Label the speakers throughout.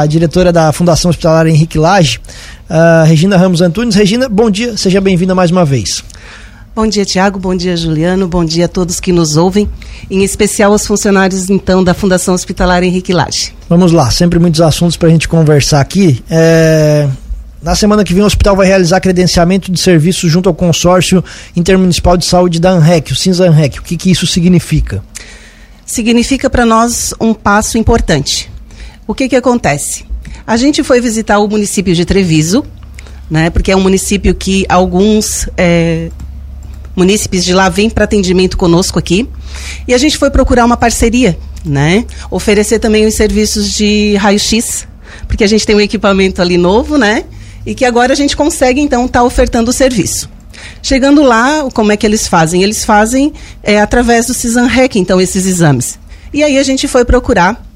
Speaker 1: a diretora da Fundação Hospitalar Henrique Lage, uh, Regina Ramos Antunes. Regina, bom dia, seja bem-vinda mais uma vez.
Speaker 2: Bom dia, Tiago. Bom dia, Juliano. Bom dia a todos que nos ouvem, em especial aos funcionários, então, da Fundação Hospitalar Henrique Lage.
Speaker 1: Vamos lá, sempre muitos assuntos para a gente conversar aqui. É... Na semana que vem, o hospital vai realizar credenciamento de serviços junto ao consórcio intermunicipal de saúde da ANREC, o CINSA ANREC. O que, que isso significa?
Speaker 2: Significa para nós um passo importante o que que acontece? A gente foi visitar o município de Treviso, né? Porque é um município que alguns é, munícipes de lá vêm para atendimento conosco aqui. E a gente foi procurar uma parceria, né? Oferecer também os serviços de raio-x, porque a gente tem um equipamento ali novo, né? E que agora a gente consegue, então, estar tá ofertando o serviço. Chegando lá, como é que eles fazem? Eles fazem é, através do CISANREC, então, esses exames. E aí a gente foi procurar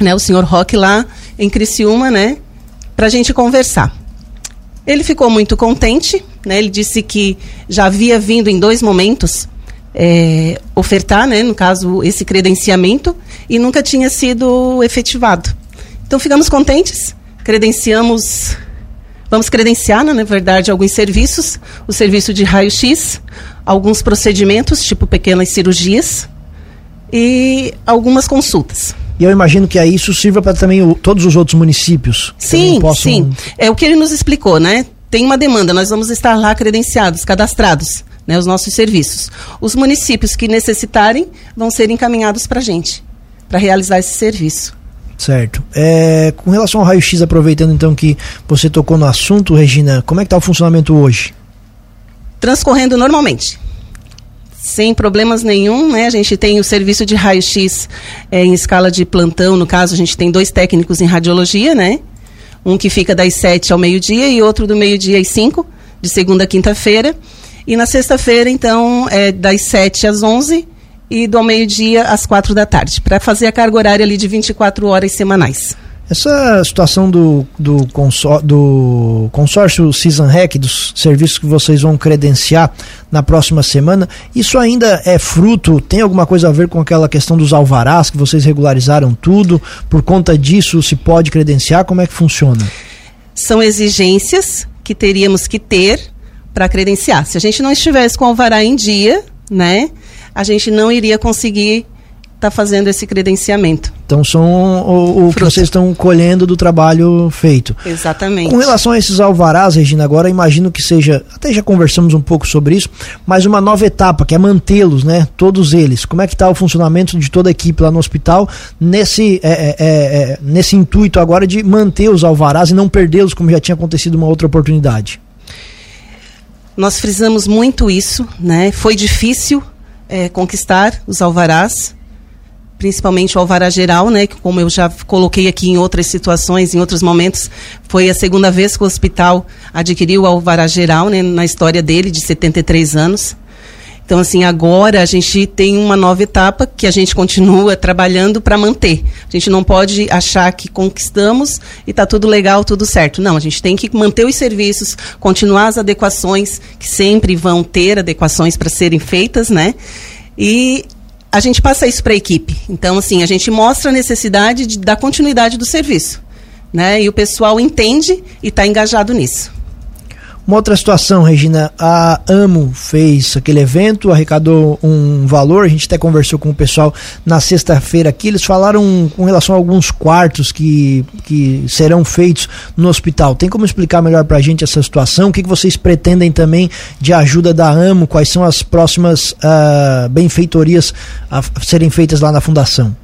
Speaker 2: né, o senhor Roque lá em Criciúma, né, para a gente conversar. Ele ficou muito contente, né, ele disse que já havia vindo em dois momentos é, ofertar, né, no caso, esse credenciamento e nunca tinha sido efetivado. Então ficamos contentes, credenciamos, vamos credenciar, na verdade, alguns serviços, o serviço de raio-x, alguns procedimentos, tipo pequenas cirurgias e algumas consultas.
Speaker 1: E eu imagino que aí isso sirva para também o, todos os outros municípios.
Speaker 2: Sim, possam... sim. É o que ele nos explicou, né? Tem uma demanda, nós vamos estar lá credenciados, cadastrados, né, os nossos serviços. Os municípios que necessitarem vão ser encaminhados para a gente, para realizar esse serviço.
Speaker 1: Certo. É, com relação ao raio-x, aproveitando então que você tocou no assunto, Regina, como é que está o funcionamento hoje?
Speaker 2: Transcorrendo normalmente sem problemas nenhum, né? A gente tem o serviço de raio-x é, em escala de plantão, no caso, a gente tem dois técnicos em radiologia, né? Um que fica das 7 ao meio-dia e outro do meio-dia às 5, de segunda a quinta-feira. E na sexta-feira, então, é das 7 às 11 e do meio-dia às 4 da tarde, para fazer a carga horária ali de 24 horas semanais.
Speaker 1: Essa situação do, do, consor, do consórcio CISANREC, dos serviços que vocês vão credenciar na próxima semana, isso ainda é fruto, tem alguma coisa a ver com aquela questão dos alvarás, que vocês regularizaram tudo? Por conta disso se pode credenciar? Como é que funciona?
Speaker 2: São exigências que teríamos que ter para credenciar. Se a gente não estivesse com o alvará em dia, né, a gente não iria conseguir está fazendo esse credenciamento.
Speaker 1: Então são o, o que vocês estão colhendo do trabalho feito.
Speaker 2: Exatamente.
Speaker 1: Com relação a esses alvarás, Regina, agora imagino que seja, até já conversamos um pouco sobre isso, mas uma nova etapa, que é mantê-los, né? Todos eles. Como é que está o funcionamento de toda a equipe lá no hospital nesse, é, é, é, é, nesse intuito agora de manter os alvarás e não perdê-los, como já tinha acontecido uma outra oportunidade?
Speaker 2: Nós frisamos muito isso, né? Foi difícil é, conquistar os alvarás, principalmente o Alvará Geral, né, que como eu já coloquei aqui em outras situações, em outros momentos, foi a segunda vez que o hospital adquiriu o Alvará Geral, né, na história dele, de 73 anos. Então, assim, agora a gente tem uma nova etapa que a gente continua trabalhando para manter. A gente não pode achar que conquistamos e está tudo legal, tudo certo. Não, a gente tem que manter os serviços, continuar as adequações, que sempre vão ter adequações para serem feitas, né? E a gente passa isso para a equipe. Então, assim, a gente mostra a necessidade de, da continuidade do serviço. Né? E o pessoal entende e está engajado nisso.
Speaker 1: Uma outra situação, Regina, a AMO fez aquele evento, arrecadou um valor, a gente até conversou com o pessoal na sexta-feira aqui, eles falaram com relação a alguns quartos que, que serão feitos no hospital. Tem como explicar melhor para a gente essa situação? O que, que vocês pretendem também de ajuda da AMO? Quais são as próximas uh, benfeitorias a serem feitas lá na fundação?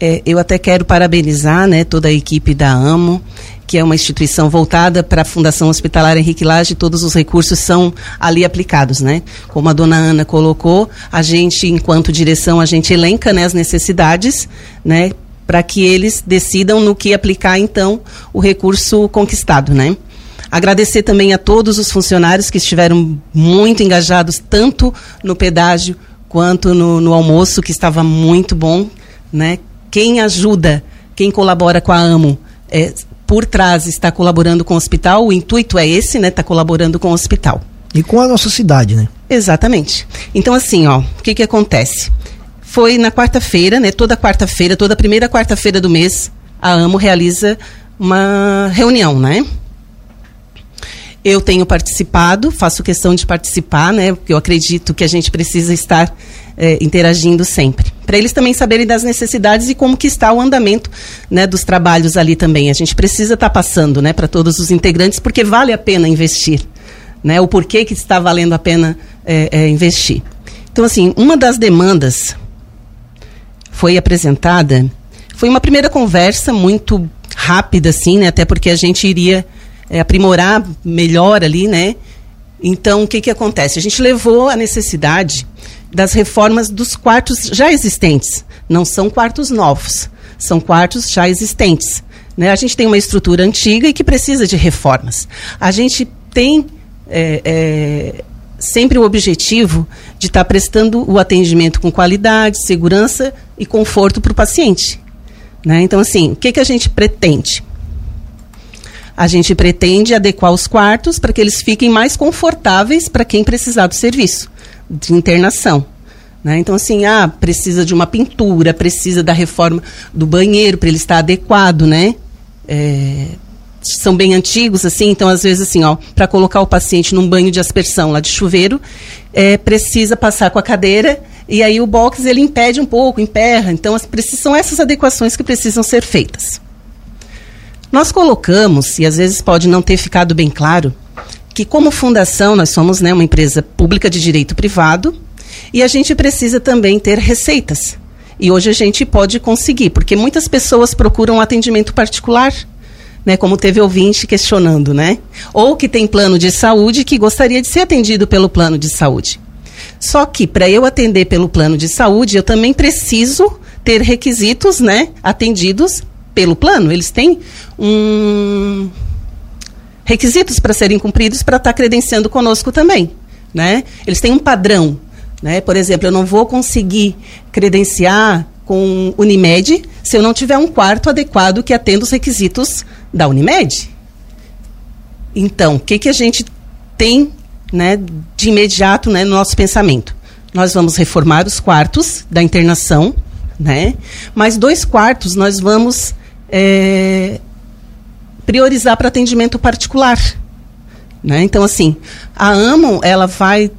Speaker 2: É, eu até quero parabenizar né, toda a equipe da AMO que é uma instituição voltada para a Fundação Hospitalar Henrique Lage, todos os recursos são ali aplicados, né? Como a dona Ana colocou, a gente, enquanto direção, a gente elenca né, as necessidades, né? Para que eles decidam no que aplicar, então, o recurso conquistado, né? Agradecer também a todos os funcionários que estiveram muito engajados, tanto no pedágio quanto no, no almoço, que estava muito bom, né? Quem ajuda, quem colabora com a AMO, é, por trás está colaborando com o hospital, o intuito é esse, né? Está colaborando com o hospital.
Speaker 1: E com a nossa cidade, né?
Speaker 2: Exatamente. Então, assim, ó, o que que acontece? Foi na quarta-feira, né? Toda quarta-feira, toda primeira quarta-feira do mês, a AMO realiza uma reunião, né? Eu tenho participado, faço questão de participar, né? Porque eu acredito que a gente precisa estar é, interagindo sempre. Para eles também saberem das necessidades e como que está o andamento né, dos trabalhos ali também. A gente precisa estar tá passando né, para todos os integrantes, porque vale a pena investir. Né, o porquê que está valendo a pena é, é, investir. Então, assim, uma das demandas foi apresentada, foi uma primeira conversa muito rápida, assim, né, até porque a gente iria é, aprimorar melhor ali, né? Então, o que, que acontece? A gente levou a necessidade das reformas dos quartos já existentes. Não são quartos novos, são quartos já existentes. Né? A gente tem uma estrutura antiga e que precisa de reformas. A gente tem é, é, sempre o objetivo de estar tá prestando o atendimento com qualidade, segurança e conforto para o paciente. Né? Então, assim, o que, que a gente pretende? A gente pretende adequar os quartos para que eles fiquem mais confortáveis para quem precisar do serviço de internação. Né? Então, assim, ah, precisa de uma pintura, precisa da reforma do banheiro para ele estar adequado, né? É, são bem antigos, assim, então às vezes assim, ó, para colocar o paciente num banho de aspersão lá de chuveiro, é, precisa passar com a cadeira e aí o box ele impede um pouco, emperra. Então as, são essas adequações que precisam ser feitas. Nós colocamos, e às vezes pode não ter ficado bem claro, que como fundação nós somos né, uma empresa pública de direito privado e a gente precisa também ter receitas. E hoje a gente pode conseguir, porque muitas pessoas procuram atendimento particular, né, como teve ouvinte questionando, né? Ou que tem plano de saúde que gostaria de ser atendido pelo plano de saúde. Só que para eu atender pelo plano de saúde, eu também preciso ter requisitos, né, atendidos pelo plano. Eles têm um requisitos para serem cumpridos para estar tá credenciando conosco também, né? Eles têm um padrão, né? Por exemplo, eu não vou conseguir credenciar com Unimed se eu não tiver um quarto adequado que atenda os requisitos da Unimed. Então, o que, que a gente tem né, de imediato né, no nosso pensamento? Nós vamos reformar os quartos da internação, né? Mas dois quartos nós vamos é, priorizar para atendimento particular. Né? Então, assim, a AMO, ela vai,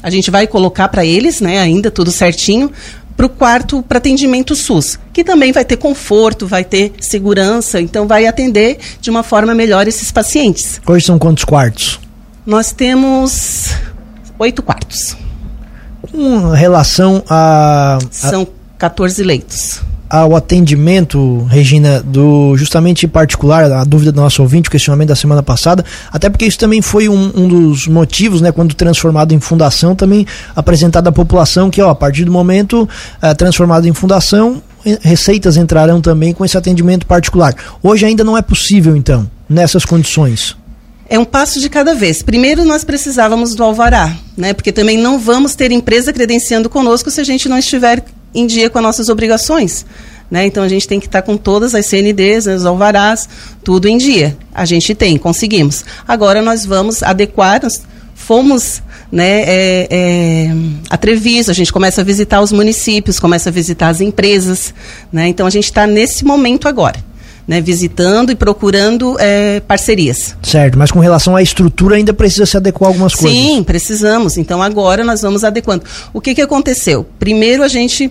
Speaker 2: a gente vai colocar para eles, né, ainda tudo certinho, para o quarto para atendimento SUS, que também vai ter conforto, vai ter segurança, então vai atender de uma forma melhor esses pacientes.
Speaker 1: Hoje são quantos quartos?
Speaker 2: Nós temos oito quartos.
Speaker 1: Com relação a.
Speaker 2: São 14 leitos
Speaker 1: ao atendimento, Regina, do justamente particular, a dúvida do nosso ouvinte, o questionamento da semana passada, até porque isso também foi um, um dos motivos, né, quando transformado em fundação, também apresentado à população que, ó, a partir do momento é, transformado em fundação, receitas entrarão também com esse atendimento particular. Hoje ainda não é possível, então, nessas condições.
Speaker 2: É um passo de cada vez. Primeiro, nós precisávamos do alvará, né? Porque também não vamos ter empresa credenciando conosco se a gente não estiver em dia com as nossas obrigações. Né? Então a gente tem que estar com todas as CNDs, os alvarás, tudo em dia. A gente tem, conseguimos. Agora nós vamos adequar, nós fomos né, é, é, a Treviso, a gente começa a visitar os municípios, começa a visitar as empresas. Né? Então a gente está nesse momento agora. Né, visitando e procurando é, parcerias.
Speaker 1: Certo, mas com relação à estrutura ainda precisa se adequar algumas coisas.
Speaker 2: Sim, precisamos. Então agora nós vamos adequando. O que, que aconteceu? Primeiro a gente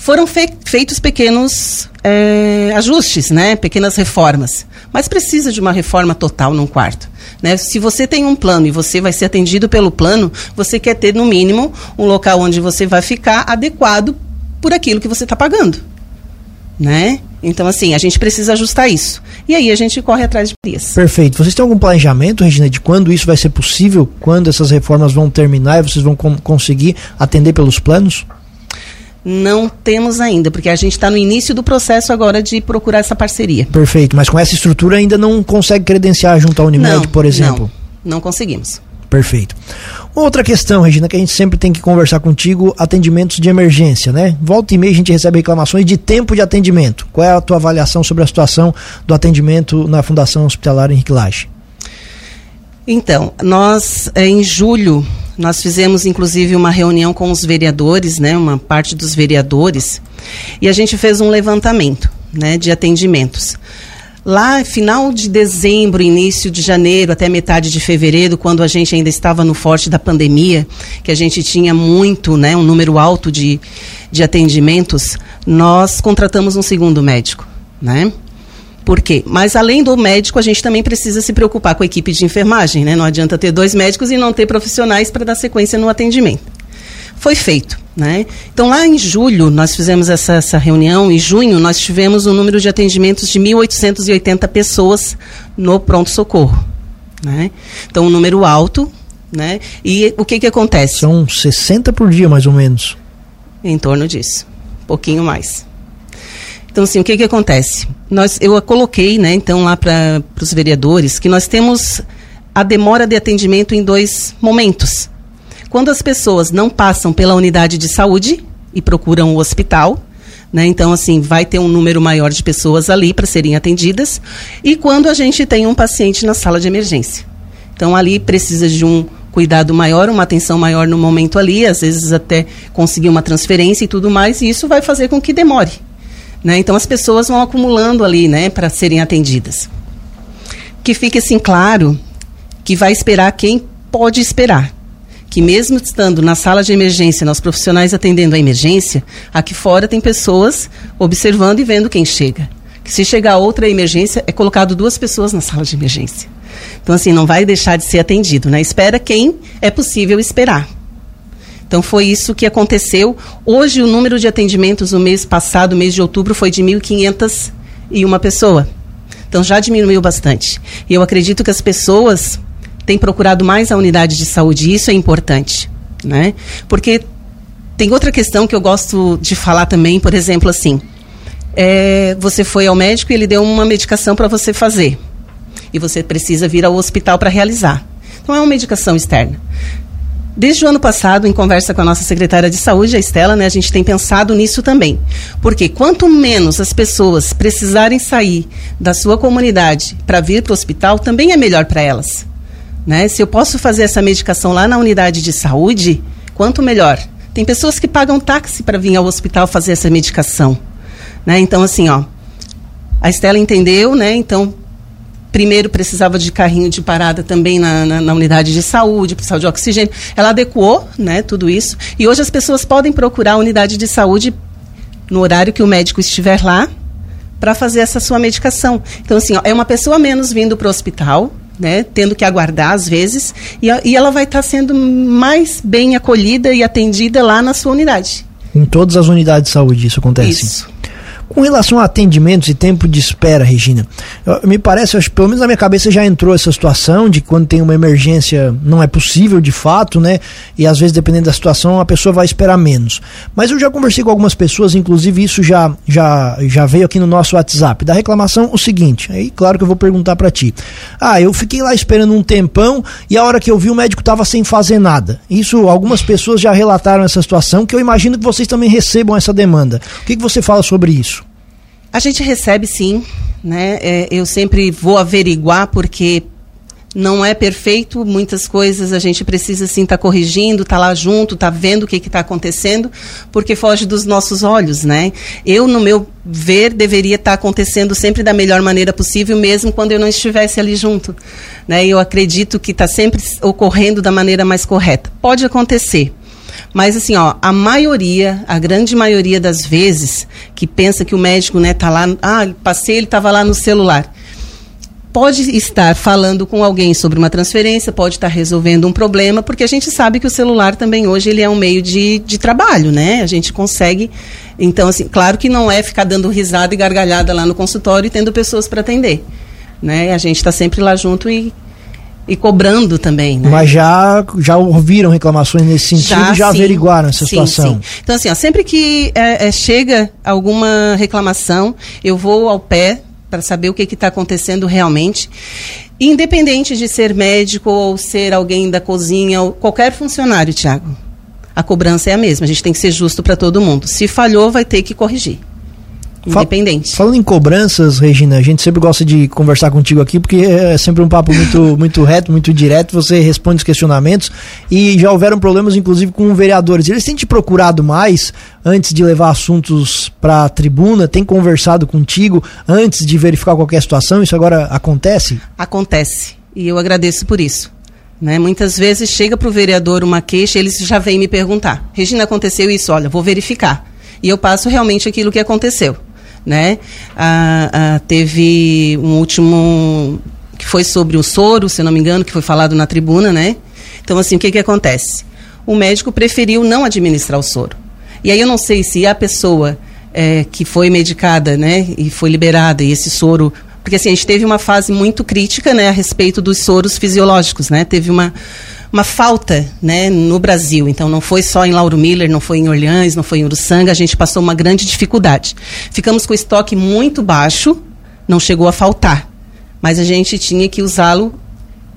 Speaker 2: foram fe feitos pequenos é, ajustes, né, pequenas reformas. Mas precisa de uma reforma total num quarto. Né? Se você tem um plano e você vai ser atendido pelo plano, você quer ter no mínimo um local onde você vai ficar adequado por aquilo que você está pagando né? Então, assim, a gente precisa ajustar isso. E aí a gente corre atrás de isso.
Speaker 1: Perfeito. Vocês têm algum planejamento, Regina, de quando isso vai ser possível? Quando essas reformas vão terminar e vocês vão conseguir atender pelos planos?
Speaker 2: Não temos ainda, porque a gente está no início do processo agora de procurar essa parceria.
Speaker 1: Perfeito, mas com essa estrutura ainda não consegue credenciar junto à Unimed, não, por exemplo?
Speaker 2: Não, não conseguimos.
Speaker 1: Perfeito. Outra questão, Regina, que a gente sempre tem que conversar contigo, atendimentos de emergência, né? Volta e meia a gente recebe reclamações de tempo de atendimento. Qual é a tua avaliação sobre a situação do atendimento na Fundação Hospitalar Henrique Laje?
Speaker 2: Então, nós eh, em julho nós fizemos inclusive uma reunião com os vereadores, né, uma parte dos vereadores, e a gente fez um levantamento, né, de atendimentos. Lá, final de dezembro, início de janeiro, até metade de fevereiro, quando a gente ainda estava no forte da pandemia, que a gente tinha muito, né, um número alto de, de atendimentos, nós contratamos um segundo médico, né? Por quê? Mas além do médico, a gente também precisa se preocupar com a equipe de enfermagem, né? Não adianta ter dois médicos e não ter profissionais para dar sequência no atendimento. Foi feito, né? Então lá em julho nós fizemos essa, essa reunião, em junho nós tivemos um número de atendimentos de 1.880 pessoas no pronto-socorro, né? Então um número alto, né? E o que que acontece?
Speaker 1: São 60 por dia mais ou menos.
Speaker 2: Em torno disso, um pouquinho mais. Então, assim, o que que acontece? Nós, eu coloquei, né, então, lá para os vereadores, que nós temos a demora de atendimento em dois momentos. Quando as pessoas não passam pela unidade de saúde e procuram o hospital, né, então, assim, vai ter um número maior de pessoas ali para serem atendidas, e quando a gente tem um paciente na sala de emergência. Então, ali precisa de um cuidado maior, uma atenção maior no momento ali, às vezes até conseguir uma transferência e tudo mais, e isso vai fazer com que demore. Né? Então as pessoas vão acumulando ali né, para serem atendidas. Que fique assim claro que vai esperar quem pode esperar. Que mesmo estando na sala de emergência, nós profissionais atendendo a emergência, aqui fora tem pessoas observando e vendo quem chega. Que se chegar outra emergência, é colocado duas pessoas na sala de emergência. Então, assim, não vai deixar de ser atendido, né? Espera quem é possível esperar. Então foi isso que aconteceu. Hoje o número de atendimentos no mês passado, mês de outubro, foi de 1.500 e uma pessoa. Então já diminuiu bastante. E eu acredito que as pessoas têm procurado mais a unidade de saúde, e isso é importante, né? Porque tem outra questão que eu gosto de falar também, por exemplo, assim, é, você foi ao médico e ele deu uma medicação para você fazer. E você precisa vir ao hospital para realizar. Então é uma medicação externa. Desde o ano passado, em conversa com a nossa secretária de saúde, a Estela, né, a gente tem pensado nisso também. Porque quanto menos as pessoas precisarem sair da sua comunidade para vir para o hospital, também é melhor para elas. Né? Se eu posso fazer essa medicação lá na unidade de saúde, quanto melhor. Tem pessoas que pagam táxi para vir ao hospital fazer essa medicação. Né? Então, assim, ó, a Estela entendeu, né? Então, primeiro precisava de carrinho de parada também na, na, na, unidade de saúde, precisava de oxigênio. Ela adequou né, tudo isso. E hoje as pessoas podem procurar a unidade de saúde no horário que o médico estiver lá para fazer essa sua medicação. Então, assim, ó, é uma pessoa menos vindo para o hospital, né, tendo que aguardar às vezes, e, e ela vai estar tá sendo mais bem acolhida e atendida lá na sua unidade.
Speaker 1: Em todas as unidades de saúde isso acontece?
Speaker 2: Isso.
Speaker 1: Com relação a atendimentos e tempo de espera, Regina, me parece, acho, pelo menos na minha cabeça já entrou essa situação de quando tem uma emergência não é possível de fato, né? E às vezes, dependendo da situação, a pessoa vai esperar menos. Mas eu já conversei com algumas pessoas, inclusive isso já, já, já veio aqui no nosso WhatsApp, da reclamação o seguinte, aí claro que eu vou perguntar para ti. Ah, eu fiquei lá esperando um tempão e a hora que eu vi o médico estava sem fazer nada. Isso, algumas pessoas já relataram essa situação, que eu imagino que vocês também recebam essa demanda. O que, que você fala sobre isso?
Speaker 2: A gente recebe sim, né? É, eu sempre vou averiguar porque não é perfeito, muitas coisas a gente precisa sim estar tá corrigindo, estar tá lá junto, estar tá vendo o que está acontecendo, porque foge dos nossos olhos, né? Eu, no meu ver, deveria estar tá acontecendo sempre da melhor maneira possível, mesmo quando eu não estivesse ali junto. Né? Eu acredito que está sempre ocorrendo da maneira mais correta. Pode acontecer, mas assim, ó, a maioria, a grande maioria das vezes que pensa que o médico, né, tá lá, ah, passei, ele estava lá no celular. Pode estar falando com alguém sobre uma transferência, pode estar resolvendo um problema, porque a gente sabe que o celular também hoje ele é um meio de, de trabalho, né? A gente consegue. Então, assim, claro que não é ficar dando risada e gargalhada lá no consultório e tendo pessoas para atender. Né? A gente está sempre lá junto e e cobrando também. Né?
Speaker 1: Mas já, já ouviram reclamações nesse sentido já, e já sim, averiguaram essa sim, situação. Sim.
Speaker 2: Então, assim, ó, sempre que é, é, chega alguma reclamação, eu vou ao pé para saber o que está acontecendo realmente. Independente de ser médico ou ser alguém da cozinha, ou qualquer funcionário, Tiago. A cobrança é a mesma, a gente tem que ser justo para todo mundo. Se falhou, vai ter que corrigir. Independente.
Speaker 1: Falando em cobranças, Regina, a gente sempre gosta de conversar contigo aqui porque é sempre um papo muito, muito reto, muito direto. Você responde os questionamentos e já houveram problemas, inclusive, com vereadores. Eles têm te procurado mais antes de levar assuntos para a tribuna? Tem conversado contigo antes de verificar qualquer situação? Isso agora acontece?
Speaker 2: Acontece. E eu agradeço por isso. Né? Muitas vezes chega para o vereador uma queixa, eles já vêm me perguntar: Regina, aconteceu isso? Olha, vou verificar. E eu passo realmente aquilo que aconteceu né? Ah, ah, teve um último que foi sobre o soro, se não me engano, que foi falado na tribuna, né? Então, assim, o que que acontece? O médico preferiu não administrar o soro. E aí eu não sei se a pessoa é, que foi medicada, né, e foi liberada, e esse soro porque assim, a gente teve uma fase muito crítica, né, a respeito dos soros fisiológicos, né? Teve uma uma falta né, no Brasil. Então, não foi só em Lauro Miller, não foi em Orleans, não foi em Uruçanga, a gente passou uma grande dificuldade. Ficamos com o estoque muito baixo, não chegou a faltar, mas a gente tinha que usá-lo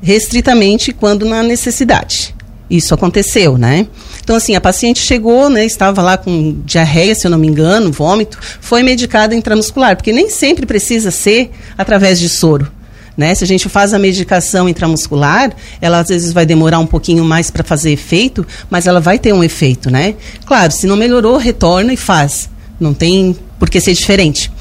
Speaker 2: restritamente quando na necessidade. Isso aconteceu, né? Então, assim, a paciente chegou, né, estava lá com diarreia, se eu não me engano, vômito, foi medicada intramuscular, porque nem sempre precisa ser através de soro. Né? Se a gente faz a medicação intramuscular, ela às vezes vai demorar um pouquinho mais para fazer efeito, mas ela vai ter um efeito, né? Claro, se não melhorou, retorna e faz. Não tem por que ser diferente.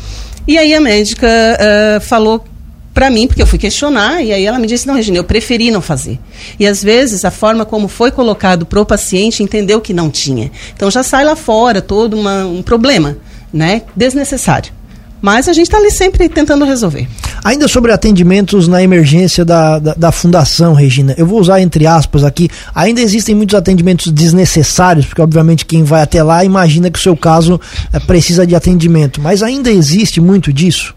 Speaker 2: E aí a médica uh, falou para mim, porque eu fui questionar, e aí ela me disse, não, Regina, eu preferi não fazer. E às vezes a forma como foi colocado para o paciente entendeu que não tinha. Então já sai lá fora todo uma, um problema, né? Desnecessário. Mas a gente está ali sempre tentando resolver.
Speaker 1: Ainda sobre atendimentos na emergência da, da, da, fundação, Regina, eu vou usar entre aspas aqui, ainda existem muitos atendimentos desnecessários, porque obviamente quem vai até lá imagina que o seu caso é, precisa de atendimento, mas ainda existe muito disso?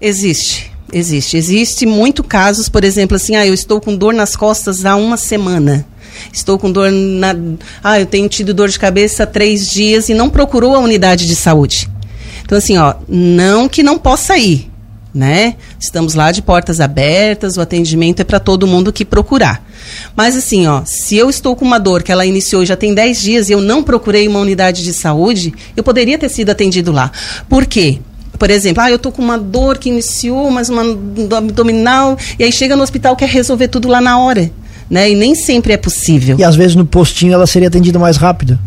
Speaker 2: Existe, existe. Existe muito casos, por exemplo, assim, ah, eu estou com dor nas costas há uma semana. Estou com dor na. Ah, eu tenho tido dor de cabeça há três dias e não procurou a unidade de saúde. Então, assim, ó, não que não possa ir, né? Estamos lá de portas abertas, o atendimento é para todo mundo que procurar. Mas assim, ó, se eu estou com uma dor que ela iniciou já tem 10 dias e eu não procurei uma unidade de saúde, eu poderia ter sido atendido lá. Por quê? Por exemplo, ah, eu estou com uma dor que iniciou, mas uma abdominal, e aí chega no hospital quer resolver tudo lá na hora. Né? E nem sempre é possível.
Speaker 1: E às vezes no postinho ela seria atendida mais rápido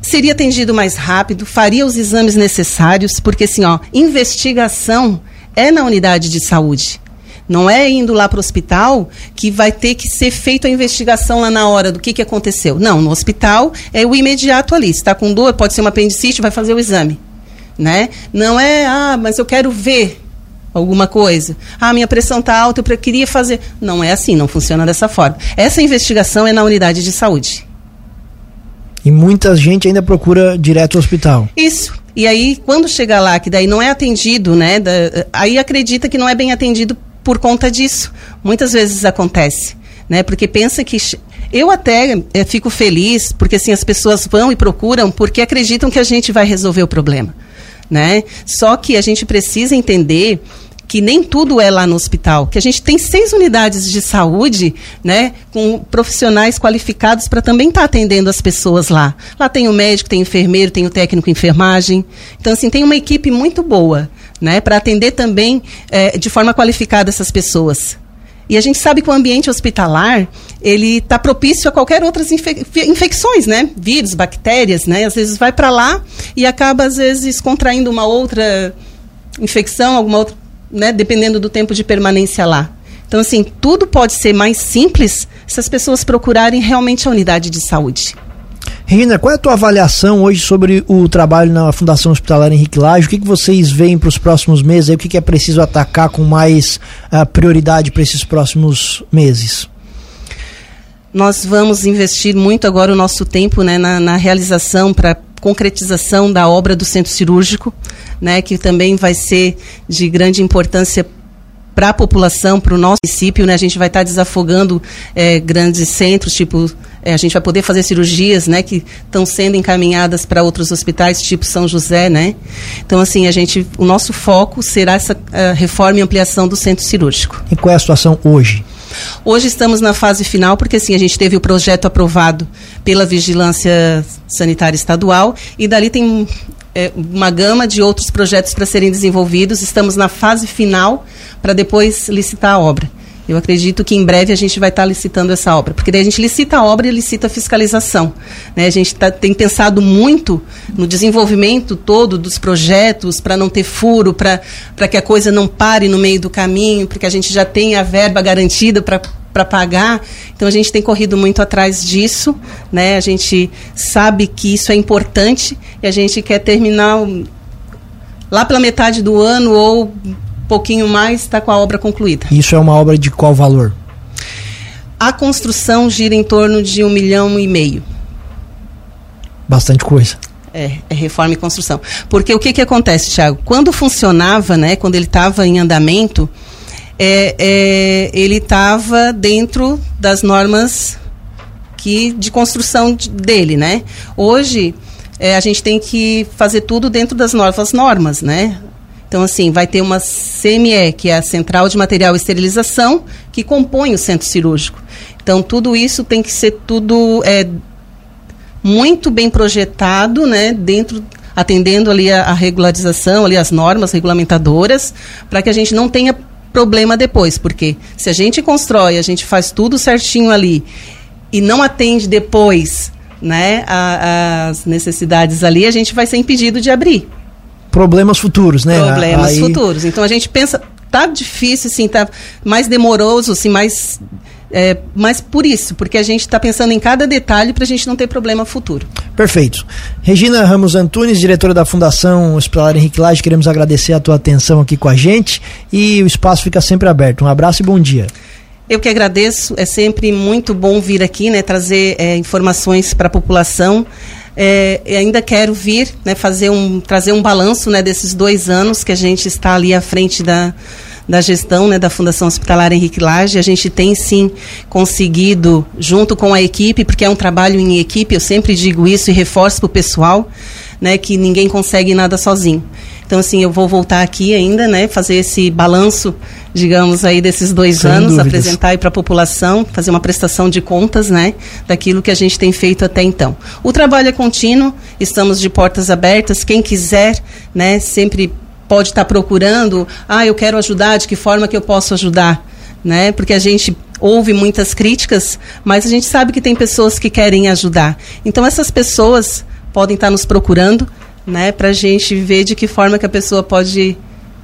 Speaker 2: seria atendido mais rápido, faria os exames necessários, porque assim, ó, investigação é na unidade de saúde. Não é indo lá para o hospital que vai ter que ser feita a investigação lá na hora do que, que aconteceu. Não, no hospital é o imediato ali. Se está com dor, pode ser uma apendicite, vai fazer o exame. Né? Não é, ah, mas eu quero ver alguma coisa. Ah, minha pressão está alta, eu queria fazer. Não é assim, não funciona dessa forma. Essa investigação é na unidade de saúde.
Speaker 1: E muita gente ainda procura direto ao hospital.
Speaker 2: Isso. E aí, quando chega lá, que daí não é atendido, né? Da, aí acredita que não é bem atendido por conta disso. Muitas vezes acontece, né? Porque pensa que eu até é, fico feliz porque assim as pessoas vão e procuram porque acreditam que a gente vai resolver o problema, né? Só que a gente precisa entender que nem tudo é lá no hospital, que a gente tem seis unidades de saúde, né, com profissionais qualificados para também estar tá atendendo as pessoas lá. Lá tem o médico, tem o enfermeiro, tem o técnico enfermagem. Então, assim, tem uma equipe muito boa, né, para atender também é, de forma qualificada essas pessoas. E a gente sabe que o ambiente hospitalar, ele está propício a qualquer outras infec infecções, né? Vírus, bactérias, né? Às vezes vai para lá e acaba, às vezes, contraindo uma outra infecção, alguma outra né, dependendo do tempo de permanência lá. Então, assim, tudo pode ser mais simples se as pessoas procurarem realmente a unidade de saúde.
Speaker 1: Regina, qual é a tua avaliação hoje sobre o trabalho na Fundação Hospitalar Henrique Laje? O que, que vocês veem para os próximos meses? O que, que é preciso atacar com mais uh, prioridade para esses próximos meses?
Speaker 2: Nós vamos investir muito agora o nosso tempo né, na, na realização para concretização da obra do centro cirúrgico, né, que também vai ser de grande importância para a população, para o nosso município, né? A gente vai estar tá desafogando é, grandes centros, tipo, é, a gente vai poder fazer cirurgias, né? Que estão sendo encaminhadas para outros hospitais, tipo São José, né? Então, assim, a gente, o nosso foco será essa reforma e ampliação do centro cirúrgico.
Speaker 1: E qual é a situação hoje?
Speaker 2: Hoje estamos na fase final, porque assim, a gente teve o projeto aprovado pela Vigilância Sanitária Estadual e dali tem é, uma gama de outros projetos para serem desenvolvidos. Estamos na fase final para depois licitar a obra. Eu acredito que em breve a gente vai estar tá licitando essa obra, porque daí a gente licita a obra e licita a fiscalização. Né? A gente tá, tem pensado muito no desenvolvimento todo dos projetos para não ter furo, para que a coisa não pare no meio do caminho, porque a gente já tem a verba garantida para para pagar. Então a gente tem corrido muito atrás disso, né? A gente sabe que isso é importante e a gente quer terminar lá pela metade do ano ou pouquinho mais está com a obra concluída.
Speaker 1: Isso é uma obra de qual valor?
Speaker 2: A construção gira em torno de um milhão e meio.
Speaker 1: Bastante coisa.
Speaker 2: É, é reforma e construção. Porque o que, que acontece, Tiago? Quando funcionava, né, quando ele estava em andamento, é, é, ele estava dentro das normas que, de construção dele, né? Hoje, é, a gente tem que fazer tudo dentro das novas normas, né? Então, assim, vai ter uma CME, que é a Central de Material e Esterilização, que compõe o centro cirúrgico. Então, tudo isso tem que ser tudo é, muito bem projetado, né, dentro atendendo ali a, a regularização, ali as normas regulamentadoras, para que a gente não tenha problema depois, porque se a gente constrói, a gente faz tudo certinho ali e não atende depois, né, a, as necessidades ali, a gente vai ser impedido de abrir
Speaker 1: problemas futuros, né?
Speaker 2: Problemas Aí... futuros. Então a gente pensa, tá difícil, assim, tá mais demoroso, assim, mais é, mas por isso, porque a gente está pensando em cada detalhe para a gente não ter problema futuro.
Speaker 1: Perfeito. Regina Ramos Antunes, diretora da Fundação Hospitalar Henrique Lage, queremos agradecer a tua atenção aqui com a gente e o espaço fica sempre aberto. Um abraço e bom dia.
Speaker 2: Eu que agradeço, é sempre muito bom vir aqui, né, trazer é, informações para a população. É, ainda quero vir, né, fazer um, trazer um balanço né, desses dois anos que a gente está ali à frente da, da gestão né, da Fundação Hospitalar Henrique Lage. A gente tem sim conseguido, junto com a equipe, porque é um trabalho em equipe, eu sempre digo isso e reforço para o pessoal, né, que ninguém consegue nada sozinho. Então, assim, eu vou voltar aqui ainda, né, fazer esse balanço, digamos, aí desses dois Sem anos, dúvidas. apresentar aí para a população, fazer uma prestação de contas, né, daquilo que a gente tem feito até então. O trabalho é contínuo, estamos de portas abertas, quem quiser, né, sempre pode estar tá procurando, ah, eu quero ajudar, de que forma que eu posso ajudar, né, porque a gente ouve muitas críticas, mas a gente sabe que tem pessoas que querem ajudar. Então, essas pessoas podem estar tá nos procurando, né, para a gente ver de que forma que a pessoa pode estar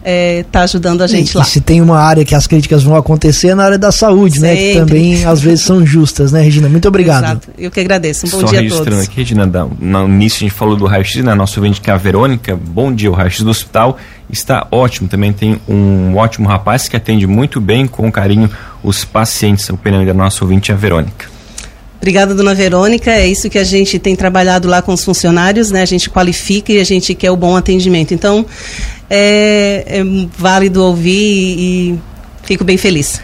Speaker 2: é, tá ajudando a gente
Speaker 1: e,
Speaker 2: lá.
Speaker 1: E se tem uma área que as críticas vão acontecer é na área da saúde, Sempre. né? Que também às vezes são justas, né, Regina? Muito obrigado. Exato.
Speaker 2: Eu que agradeço. Um bom
Speaker 3: Só
Speaker 2: dia a todos.
Speaker 3: aqui, Regina, no início a gente falou do raio-x, né? Nosso ouvinte que é a Verônica. Bom dia, o raio-x do hospital está ótimo. Também tem um ótimo rapaz que atende muito bem, com carinho, os pacientes. O pneu da nossa ouvinte é a Verônica.
Speaker 2: Obrigada, dona Verônica. É isso que a gente tem trabalhado lá com os funcionários, né? A gente qualifica e a gente quer o bom atendimento. Então, é, é válido ouvir e fico bem feliz.